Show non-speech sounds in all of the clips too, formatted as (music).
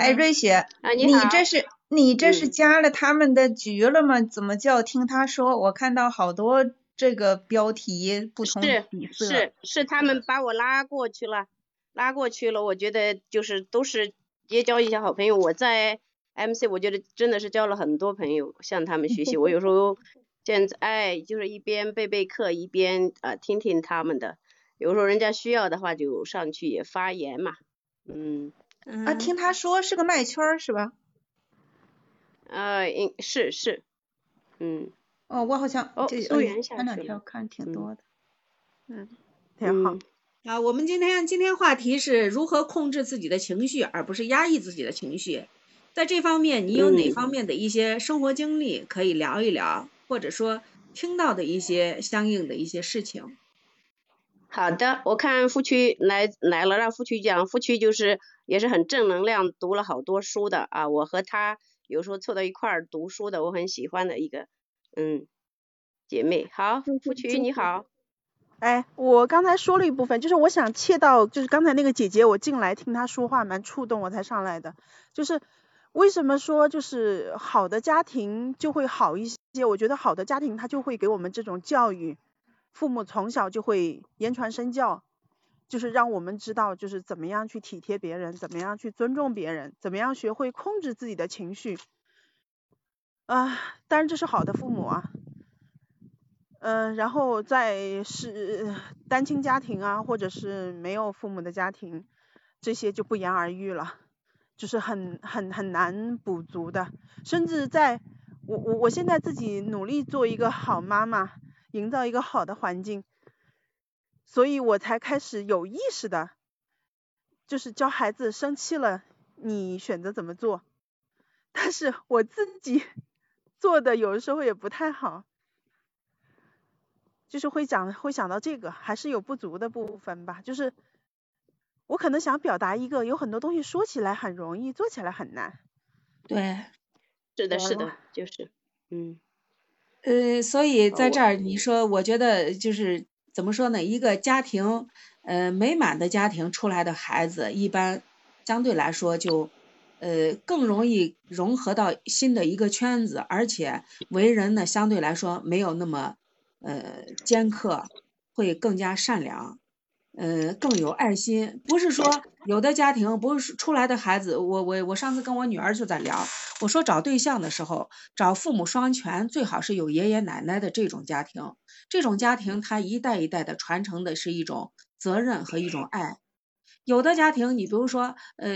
哎，瑞雪，你你这是你这是加了他们的局了吗？怎么叫听他说？我看到好多这个标题不同底色。是是是，他们把我拉过去了，拉过去了。我觉得就是都是结交一些好朋友。我在 MC，我觉得真的是交了很多朋友，向他们学习。我有时候现在哎，就是一边备备课，一边啊听听他们的。有时候人家需要的话，就上去也发言嘛。嗯。啊，听他说是个麦圈是吧？呃，应是是，嗯。哦，我好像哦，收元下前两天看挺多的，嗯，挺好。啊，我们今天今天话题是如何控制自己的情绪，而不是压抑自己的情绪。在这方面，你有哪方面的一些生活经历可以聊一聊，或者说听到的一些相应的一些事情？好的，我看夫区来来了，让夫区讲。夫区就是也是很正能量，读了好多书的啊。我和他有时候凑到一块儿读书的，我很喜欢的一个嗯姐妹。好，夫区你好。哎，我刚才说了一部分，就是我想切到，就是刚才那个姐姐，我进来听她说话蛮触动，我才上来的。就是为什么说就是好的家庭就会好一些？我觉得好的家庭他就会给我们这种教育。父母从小就会言传身教，就是让我们知道，就是怎么样去体贴别人，怎么样去尊重别人，怎么样学会控制自己的情绪。啊，当然这是好的父母啊。嗯，然后在是单亲家庭啊，或者是没有父母的家庭，这些就不言而喻了，就是很很很难补足的。甚至在我我我现在自己努力做一个好妈妈。营造一个好的环境，所以我才开始有意识的，就是教孩子生气了，你选择怎么做。但是我自己 (laughs) 做的有的时候也不太好，就是会讲会想到这个，还是有不足的部分吧。就是我可能想表达一个，有很多东西说起来很容易，做起来很难。对，是的，是的，就是，嗯。呃，所以在这儿你说，我觉得就是怎么说呢？一个家庭，呃，美满的家庭出来的孩子，一般相对来说就呃更容易融合到新的一个圈子，而且为人呢相对来说没有那么呃尖刻，会更加善良。嗯，更有爱心，不是说有的家庭不是出来的孩子，我我我上次跟我女儿就在聊，我说找对象的时候找父母双全，最好是有爷爷奶奶的这种家庭，这种家庭他一代一代的传承的是一种责任和一种爱。有的家庭，你比如说，呃，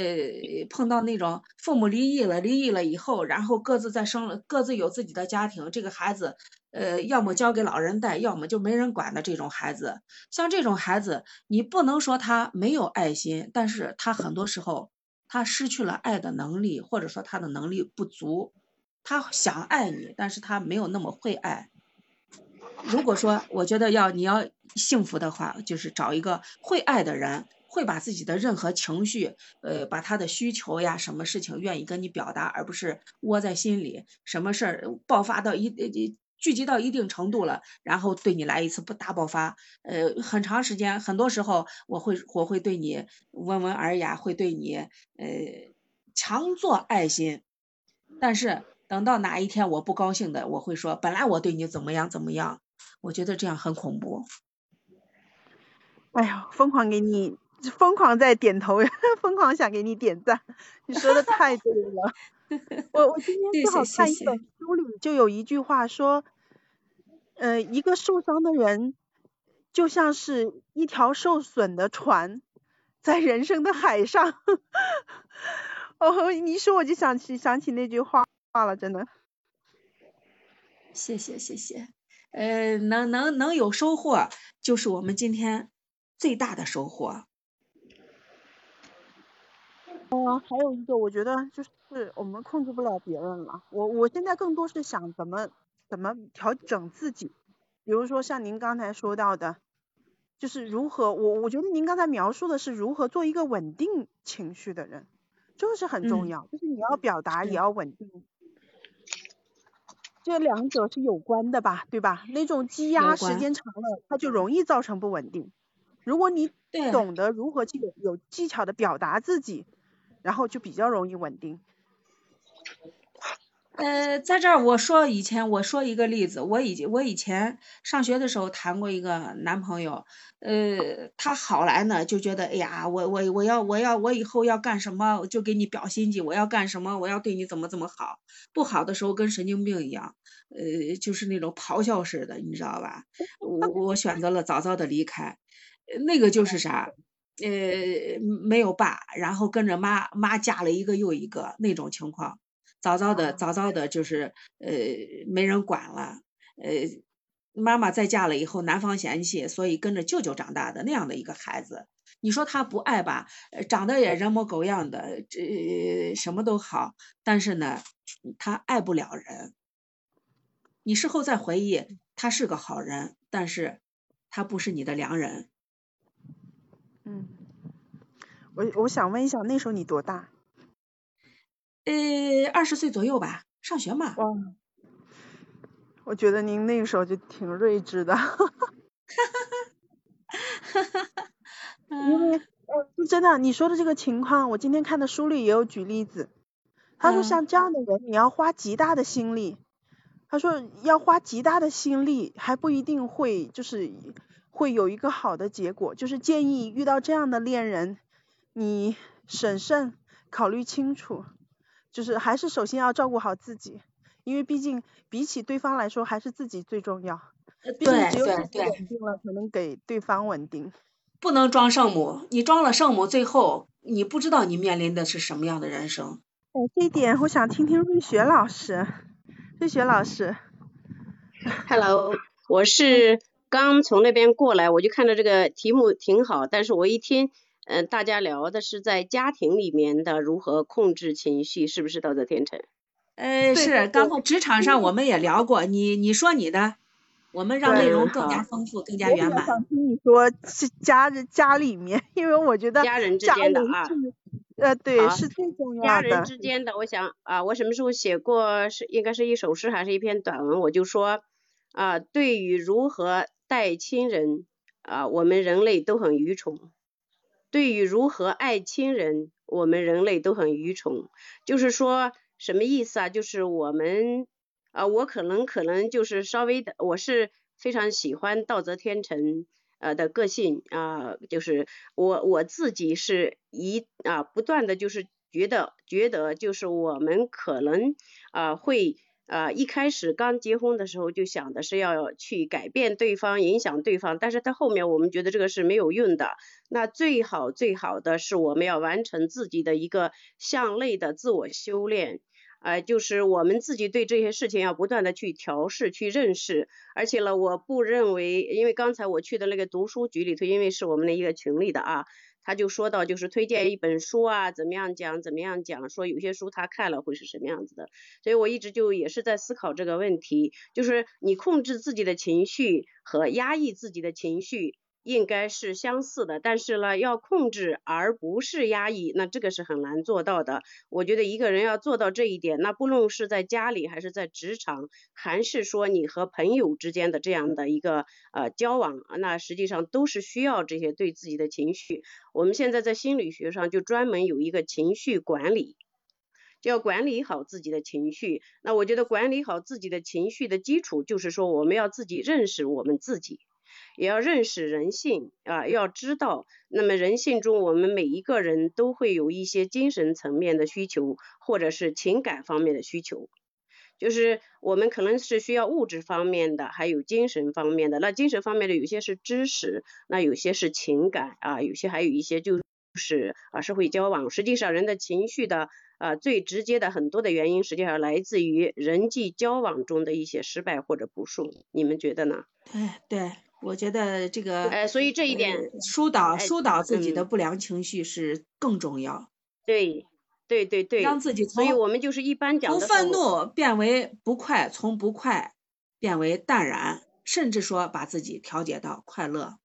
碰到那种父母离异了，离异了以后，然后各自再生了，各自有自己的家庭，这个孩子，呃，要么交给老人带，要么就没人管的这种孩子，像这种孩子，你不能说他没有爱心，但是他很多时候他失去了爱的能力，或者说他的能力不足，他想爱你，但是他没有那么会爱。如果说我觉得要你要幸福的话，就是找一个会爱的人。会把自己的任何情绪，呃，把他的需求呀，什么事情愿意跟你表达，而不是窝在心里。什么事儿爆发到一呃聚集到一定程度了，然后对你来一次不大爆发，呃，很长时间，很多时候我会我会对你温文尔雅，会对你呃强做爱心。但是等到哪一天我不高兴的，我会说，本来我对你怎么样怎么样，我觉得这样很恐怖。哎呀，疯狂给你。(laughs) 疯狂在点头，(laughs) 疯狂想给你点赞，(laughs) 你说的太对了。我我今天正好看一本书里就有一句话说，呃，一个受伤的人就像是一条受损的船，在人生的海上。哦，你说我就想起想起那句话话了，真的。谢谢谢谢，呃，能能能有收获，就是我们今天最大的收获。嗯，还有一个，我觉得就是我们控制不了别人了。我我现在更多是想怎么怎么调整自己，比如说像您刚才说到的，就是如何我我觉得您刚才描述的是如何做一个稳定情绪的人，这个是很重要，就是你要表达也要稳定，这两者是有关的吧，对吧？那种积压时间长了，它就容易造成不稳定。如果你懂得如何去有技巧的表达自己。然后就比较容易稳定。呃，在这儿我说以前我说一个例子，我以我以前上学的时候谈过一个男朋友，呃，他好来呢就觉得，哎呀，我我我要我要我以后要干什么就给你表心迹，我要干什么我要对你怎么怎么好，不好的时候跟神经病一样，呃，就是那种咆哮似的，你知道吧？我我选择了早早的离开，那个就是啥，呃，没有爸，然后跟着妈妈嫁了一个又一个那种情况。早早的，早早的，就是呃没人管了，呃妈妈再嫁了以后，男方嫌弃，所以跟着舅舅长大的那样的一个孩子，你说他不爱吧？长得也人模狗样的，这什么都好，但是呢，他爱不了人。你事后再回忆，他是个好人，但是他不是你的良人。嗯，我我想问一下，那时候你多大？呃，二十岁左右吧，上学嘛。哇，我觉得您那个时候就挺睿智的。哈哈哈哈哈。因为，(laughs) 呃，真的，你说的这个情况，我今天看的书里也有举例子。他说像这样的人，你要花极大的心力。他说要花极大的心力，还不一定会就是会有一个好的结果。就是建议遇到这样的恋人，你审慎考虑清楚。就是还是首先要照顾好自己，因为毕竟比起对方来说，还是自己最重要。对对对。稳定了，才能给对方稳定。不能装圣母，你装了圣母，最后你不知道你面临的是什么样的人生。哎，这一点我想听听瑞雪老师。瑞雪老师。Hello，我是刚从那边过来，我就看到这个题目挺好，但是我一听。嗯，大家聊的是在家庭里面的如何控制情绪，是不是道德天成？呃，是，刚才职场上我们也聊过，你你说你的，我们让内容更加丰富，更加圆满。我想听你说是家家里面，因为我觉得家人之间的啊，呃，对，是最重要的。家人之间的，我想啊，我什么时候写过是应该是一首诗还是一篇短文？我就说啊，对于如何待亲人啊，我们人类都很愚蠢。对于如何爱亲人，我们人类都很愚蠢。就是说什么意思啊？就是我们啊，我可能可能就是稍微的，我是非常喜欢道则天成呃的个性啊，就是我我自己是一啊不断的就是觉得觉得就是我们可能啊会。啊，一开始刚结婚的时候就想的是要去改变对方，影响对方，但是到后面我们觉得这个是没有用的。那最好最好的是我们要完成自己的一个向内的自我修炼，呃，就是我们自己对这些事情要不断的去调试、去认识。而且呢，我不认为，因为刚才我去的那个读书局里头，因为是我们的一个群里的啊。他就说到，就是推荐一本书啊，怎么样讲，怎么样讲，说有些书他看了会是什么样子的，所以我一直就也是在思考这个问题，就是你控制自己的情绪和压抑自己的情绪。应该是相似的，但是呢，要控制而不是压抑，那这个是很难做到的。我觉得一个人要做到这一点，那不论是在家里还是在职场，还是说你和朋友之间的这样的一个呃交往，那实际上都是需要这些对自己的情绪。我们现在在心理学上就专门有一个情绪管理，就要管理好自己的情绪。那我觉得管理好自己的情绪的基础，就是说我们要自己认识我们自己。也要认识人性啊，要知道，那么人性中我们每一个人都会有一些精神层面的需求，或者是情感方面的需求，就是我们可能是需要物质方面的，还有精神方面的。那精神方面的有些是知识，那有些是情感啊，有些还有一些就是啊社会交往。实际上人的情绪的啊最直接的很多的原因，实际上来自于人际交往中的一些失败或者不顺。你们觉得呢？对对。我觉得这个，呃，所以这一点疏导疏导自己的不良情绪是更重要。对，对对对。让自己从，所以我们就是一般讲从愤怒变为不快，从不快变为淡然，甚至说把自己调节到快乐。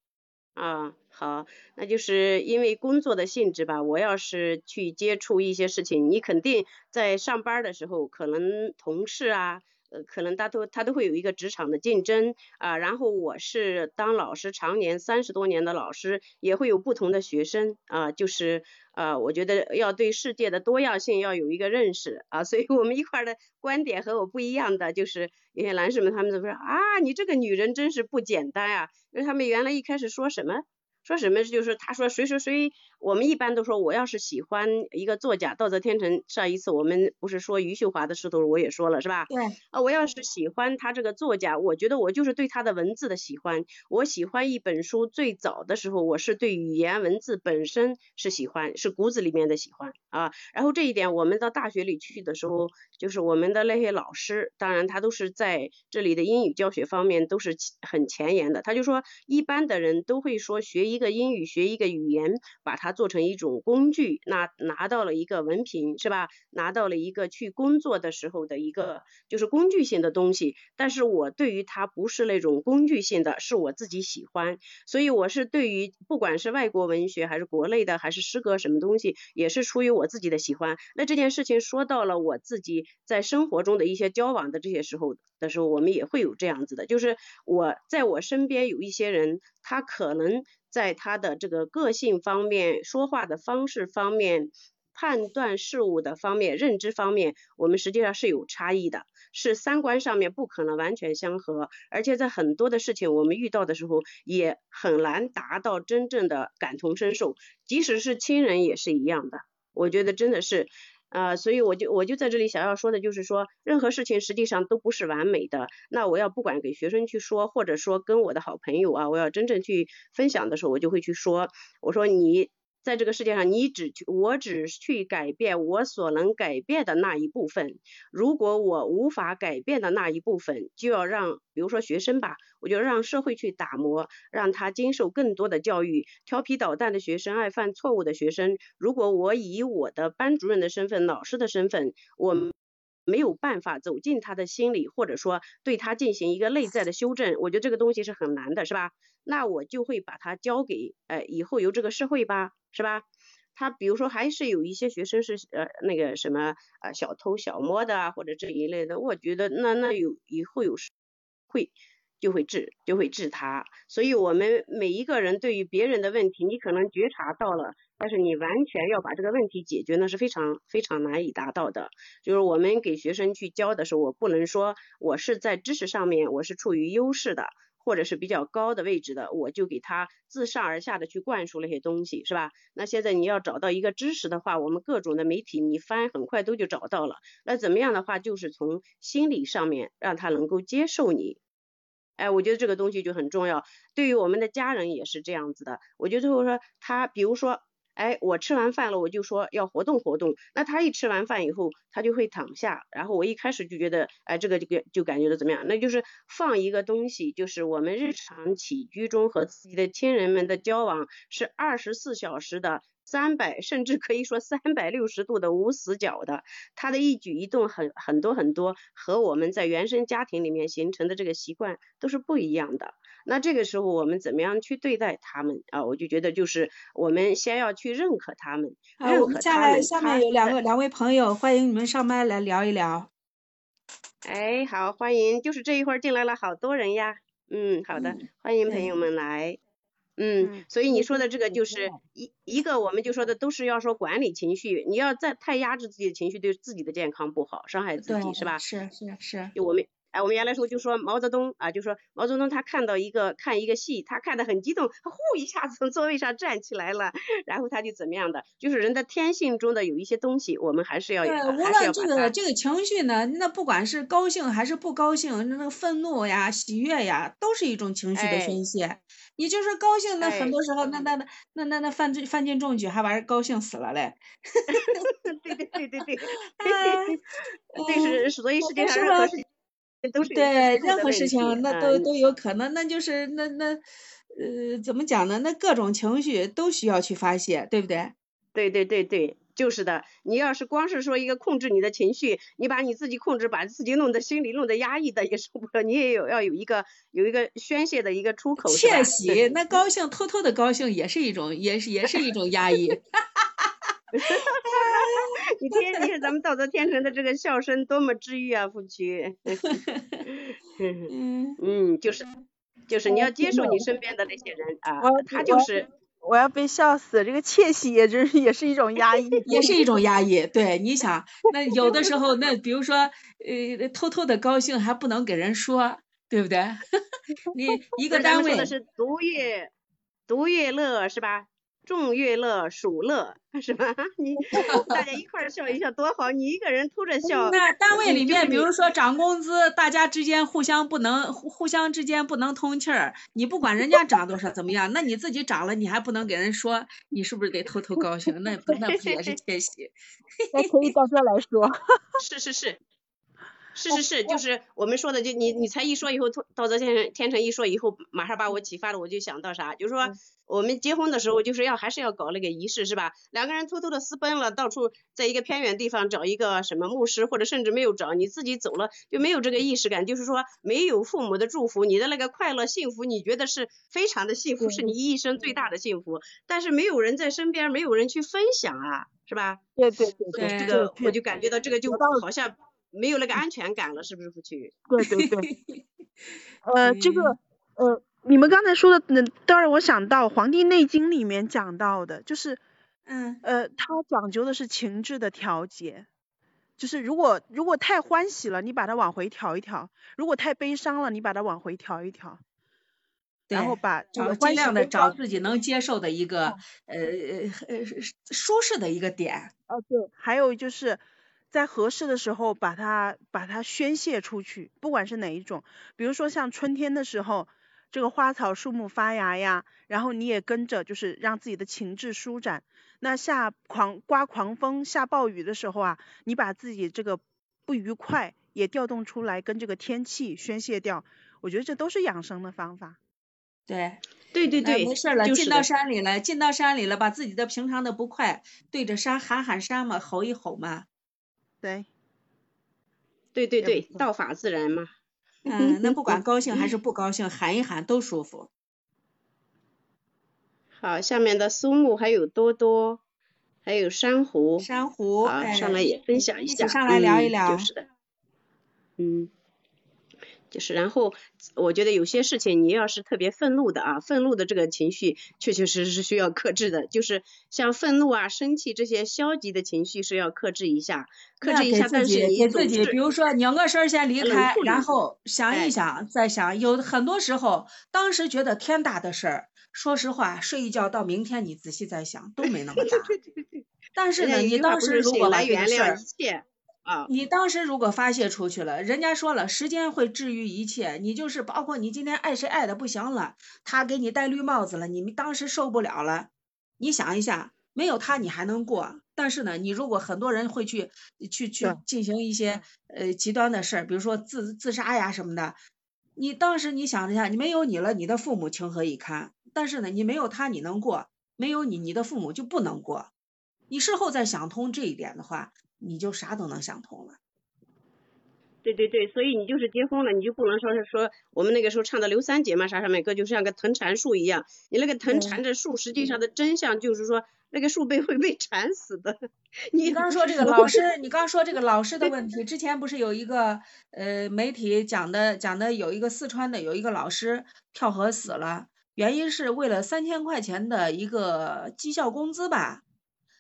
啊，好，那就是因为工作的性质吧，我要是去接触一些事情，你肯定在上班的时候，可能同事啊。呃，可能他都他都会有一个职场的竞争啊，然后我是当老师常年三十多年的老师，也会有不同的学生啊，就是呃，我觉得要对世界的多样性要有一个认识啊，所以我们一块的观点和我不一样的，就是有些男士们他们怎么说啊，你这个女人真是不简单啊，因为他们原来一开始说什么？说什么？就是他说谁谁谁，我们一般都说我要是喜欢一个作家，道泽天成上一次我们不是说余秀华的时候，我也说了是吧？对。啊，我要是喜欢他这个作家，我觉得我就是对他的文字的喜欢。我喜欢一本书最早的时候，我是对语言文字本身是喜欢，是骨子里面的喜欢啊。然后这一点，我们到大学里去的时候，就是我们的那些老师，当然他都是在这里的英语教学方面都是很前沿的。他就说，一般的人都会说学。一个英语学一个语言，把它做成一种工具，那拿到了一个文凭是吧？拿到了一个去工作的时候的一个就是工具性的东西。但是我对于它不是那种工具性的，是我自己喜欢，所以我是对于不管是外国文学还是国内的还是诗歌什么东西，也是出于我自己的喜欢。那这件事情说到了我自己在生活中的一些交往的这些时候的时候，我们也会有这样子的，就是我在我身边有一些人，他可能。在他的这个个性方面、说话的方式方面、判断事物的方面、认知方面，我们实际上是有差异的，是三观上面不可能完全相合，而且在很多的事情我们遇到的时候，也很难达到真正的感同身受，即使是亲人也是一样的。我觉得真的是。啊，所以我就我就在这里想要说的就是说，任何事情实际上都不是完美的。那我要不管给学生去说，或者说跟我的好朋友啊，我要真正去分享的时候，我就会去说，我说你。在这个世界上，你只去我只去改变我所能改变的那一部分。如果我无法改变的那一部分，就要让，比如说学生吧，我就让社会去打磨，让他经受更多的教育。调皮捣蛋的学生，爱犯错误的学生，如果我以我的班主任的身份、老师的身份，我没有办法走进他的心里，或者说对他进行一个内在的修正，我觉得这个东西是很难的，是吧？那我就会把它交给，呃，以后由这个社会吧。是吧？他比如说还是有一些学生是呃那个什么啊小偷小摸的啊或者这一类的，我觉得那那有以后有会就会治就会治他。所以我们每一个人对于别人的问题，你可能觉察到了，但是你完全要把这个问题解决，那是非常非常难以达到的。就是我们给学生去教的时候，我不能说我是在知识上面我是处于优势的。或者是比较高的位置的，我就给他自上而下的去灌输那些东西，是吧？那现在你要找到一个知识的话，我们各种的媒体你翻很快都就找到了。那怎么样的话，就是从心理上面让他能够接受你。哎，我觉得这个东西就很重要。对于我们的家人也是这样子的。我觉得就是说他，比如说。哎，我吃完饭了，我就说要活动活动。那他一吃完饭以后，他就会躺下。然后我一开始就觉得，哎，这个就就感觉到怎么样？那就是放一个东西，就是我们日常起居中和自己的亲人们的交往是二十四小时的。三百甚至可以说三百六十度的无死角的，他的一举一动很很多很多和我们在原生家庭里面形成的这个习惯都是不一样的。那这个时候我们怎么样去对待他们啊？我就觉得就是我们先要去认可他们，认可他们。下面有两个两位朋友，欢迎你们上麦来聊一聊。哎，好，欢迎，就是这一会儿进来了好多人呀。嗯，好的，欢迎朋友们来。嗯，所以你说的这个就是一一个，我们就说的都是要说管理情绪，你要再太压制自己的情绪，对自己的健康不好，伤害自己是吧？是是是。就我们。哎，我们原来时候就说毛泽东啊，就说毛泽东他看到一个看一个戏，他看得很激动，他呼一下子从座位上站起来了，然后他就怎么样的，就是人的天性中的有一些东西，我们还是要对，无论这个这个情绪呢，那不管是高兴还是不高兴，那个愤怒呀、喜悦呀，都是一种情绪的宣泄。你就是高兴，那很多时候那那那那那那犯罪犯进重举，还把人高兴死了嘞。(laughs) 对对对对对，(laughs) 对是所以世界上任何事。对任何事情，那都都有可能，那就是那那呃怎么讲呢？那各种情绪都需要去发泄，对不对？对对对对，就是的。你要是光是说一个控制你的情绪，你把你自己控制，把自己弄得心里弄得压抑的也受不了。你也有要有一个有一个宣泄的一个出口。窃喜，那高兴偷偷的高兴也是一种，也是也是一种压抑。(laughs) (laughs) 你听，你看咱们道德天成的这个笑声多么治愈啊，夫妻。(laughs) 嗯嗯，就是就是你要接受你身边的那些人啊，他就是我要被笑死，这个窃喜也真是也是一种压抑，(laughs) 也是一种压抑。对，你想，那有的时候那比如说呃偷偷的高兴还不能给人说，对不对？你一个单位的是独乐独乐乐是吧？众乐乐，属乐，是吧？(laughs) 你 (laughs) 大家一块儿笑一笑多好，你一个人偷着笑。那单位里面，比如说涨工资，大家之间互相不能互互相之间不能通气儿。你不管人家涨多少怎么样，那你自己涨了，你还不能给人说，你是不是得偷偷高兴？那那不也是 (laughs) 窃喜？那可以到这来说。是是是。是是是，就是我们说的，就你你才一说以后，道德天成天成一说以后，马上把我启发了，我就想到啥，就是说我们结婚的时候就是要还是要搞那个仪式，是吧？两个人偷偷的私奔了，到处在一个偏远地方找一个什么牧师，或者甚至没有找，你自己走了就没有这个意识感，就是说没有父母的祝福，你的那个快乐幸福，你觉得是非常的幸福，是你一生最大的幸福，但是没有人在身边，没有人去分享啊，是吧？对对对对，这个我就感觉到这个就好像。没有那个安全感了，是不是夫妻？对对对，(laughs) 呃，这个呃，你们刚才说的，那当然我想到《黄帝内经》里面讲到的，就是，嗯呃，它讲究的是情志的调节，就是如果如果太欢喜了，你把它往回调一调；如果太悲伤了，你把它往回调一调。然后把找尽量的找自己能接受的一个呃呃舒适的一个点。哦，对，还有就是。在合适的时候把它把它宣泄出去，不管是哪一种，比如说像春天的时候，这个花草树木发芽呀，然后你也跟着就是让自己的情志舒展。那下狂刮狂风下暴雨的时候啊，你把自己这个不愉快也调动出来，跟这个天气宣泄掉。我觉得这都是养生的方法。对，对对对，没事了，进到山里了，进到山里了，把自己的平常的不快对着山喊喊山嘛，吼一吼嘛。对，对对对，道法自然嘛。嗯，那不管高兴还是不高兴，喊一喊都舒服。好，下面的苏木还有多多，还有珊瑚，珊瑚，好，上来也分享一下，上来聊一聊。就是的，嗯。就是，然后我觉得有些事情，你要是特别愤怒的啊，愤怒的这个情绪，确确实实是需要克制的。就是像愤怒啊、生气这些消极的情绪是要克制一下，克制一下。但是你自己，比如说拧个身先离开，然后想一想，再想。有很多时候，当时觉得天大的事儿，说实话，睡一觉到明天，你仔细再想，都没那么大。(laughs) 但是呢，你当时如果来原谅一切。你当时如果发泄出去了，人家说了，时间会治愈一切。你就是包括你今天爱谁爱的不行了，他给你戴绿帽子了，你们当时受不了了。你想一下，没有他你还能过。但是呢，你如果很多人会去去去进行一些呃极端的事儿，比如说自自杀呀什么的，你当时你想一下，你没有你了，你的父母情何以堪？但是呢，你没有他你能过，没有你你的父母就不能过。你事后再想通这一点的话。你就啥都能想通了。对对对，所以你就是结婚了，你就不能说是说我们那个时候唱的刘三姐嘛，啥上面歌就像个藤缠树一样，你那个藤缠着树，实际上的真相就是说那个树被 (laughs) 会被缠死的。你刚说这个 (laughs) 老师，你刚说这个老师的问题，之前不是有一个呃媒体讲的讲的有一个四川的有一个老师跳河死了，原因是为了三千块钱的一个绩效工资吧，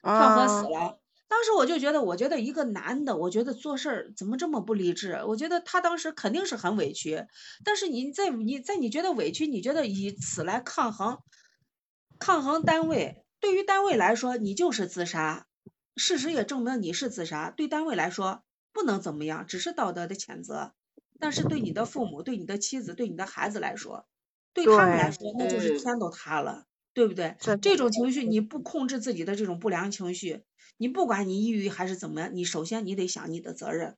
跳河死了。当时我就觉得，我觉得一个男的，我觉得做事儿怎么这么不理智？我觉得他当时肯定是很委屈。但是你在你在你觉得委屈，你觉得以此来抗衡，抗衡单位，对于单位来说，你就是自杀。事实也证明你是自杀，对单位来说不能怎么样，只是道德的谴责。但是对你的父母、对你的妻子、对你的孩子来说，对他们来说，那就是天都塌了，对不对？这种情绪你不控制自己的这种不良情绪。你不管你抑郁还是怎么样，你首先你得想你的责任。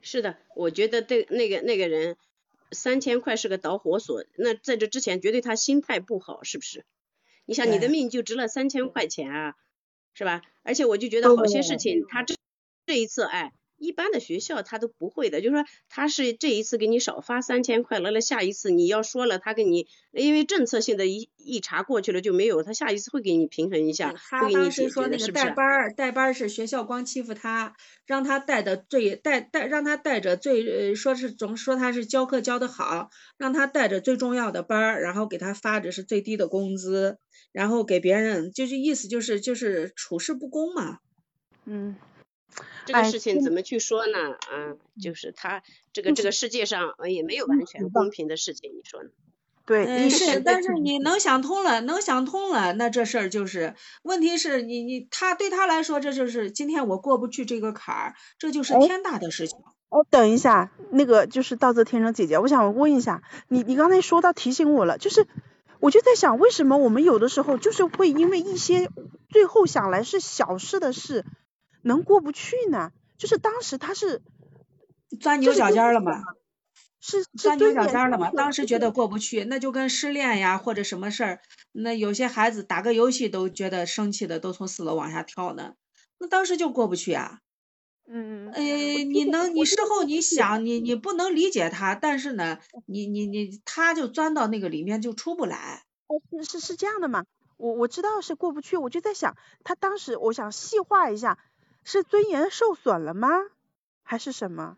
是的，我觉得对那个那个人三千块是个导火索，那在这之前绝对他心态不好，是不是？你想你的命就值了三千块钱啊，是吧？而且我就觉得好些事情他这这一次哎，一般的学校他都不会的，就是说他是这一次给你少发三千块了，下一次你要说了，他给你因为政策性的一一查过去了就没有，他下一次会给你平衡一下，会给你解决的，是不是？带班儿带班儿是学校光欺负他，让他带的最带带让他带着最说是总说他是教课教的好，让他带着最重要的班儿，然后给他发的是最低的工资，然后给别人就是意思就是就是处事不公嘛，嗯。这个事情怎么去说呢？啊，就是他这个这个世界上也没有完全公平的事情，你说呢？对，是，但是你能想通了，能想通了，那这事儿就是，问题是你你他对他来说，这就是今天我过不去这个坎儿，这就是天大的事情。哦，等一下，那个就是道泽天成姐姐，我想问一下，你你刚才说到提醒我了，就是我就在想，为什么我们有的时候就是会因为一些最后想来是小事的事。能过不去呢？就是当时他是钻牛角尖了嘛？是钻牛角尖了嘛？当时觉得过不去，那就跟失恋呀或者什么事儿，那有些孩子打个游戏都觉得生气的，都从四楼往下跳呢。那当时就过不去啊。嗯。呃，你能，你事后你想，你你不能理解他，但是呢，你你你他就钻到那个里面就出不来。哦，是是是这样的嘛？我我知道是过不去，我就在想，他当时我想细化一下。是尊严受损了吗？还是什么？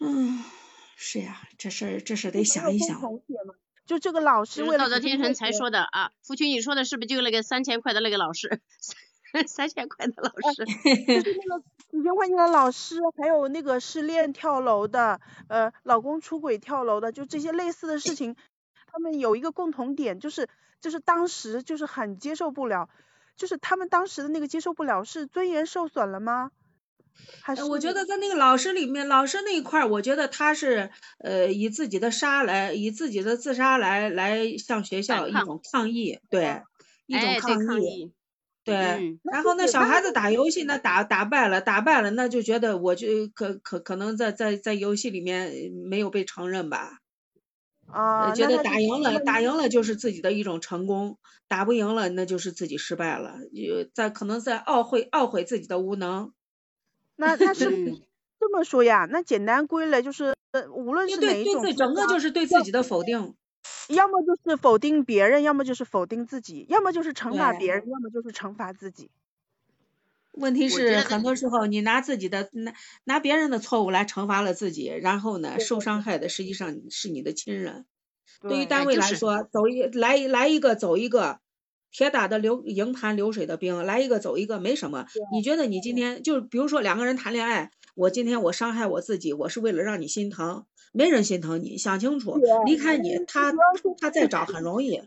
嗯，是呀，这事儿这事儿得想一想。就这个老师为了道德天成才说的啊，夫君你说的是不是就那个三千块的那个老师？三千块的老师。(laughs) 就是那个几千块钱的老师，还有那个失恋跳楼的，呃，老公出轨跳楼的，就这些类似的事情，他们有一个共同点，就是就是当时就是很接受不了。就是他们当时的那个接受不了，是尊严受损了吗？还是？我觉得在那个老师里面，老师那一块儿，我觉得他是呃以自己的杀来，以自己的自杀来来向学校一种抗议，对，一种抗议，对。然后那小孩子打游戏，那打打败了，打败了，那就觉得我就可可可能在在在游戏里面没有被承认吧。啊，觉得打赢了，打赢了就是自己的一种成功，打不赢了那就是自己失败了，在可能在懊悔懊悔自己的无能。那那是这么说呀？那简单归类就是，无论是哪一种，对对，整个就是对自己的否定。要么就是否定别人，要么就是否定自己，要么就是惩罚别人，要么就是惩罚自己。问题是很多时候你拿自己的拿拿别人的错误来惩罚了自己，然后呢受伤害的实际上是你的亲人。对于单位来说，走一来来一个走一个，铁打的流营盘流水的兵，来一个走一个没什么。你觉得你今天就比如说两个人谈恋爱，我今天我伤害我自己，我是为了让你心疼，没人心疼你，想清楚，离开你他他再找很容易。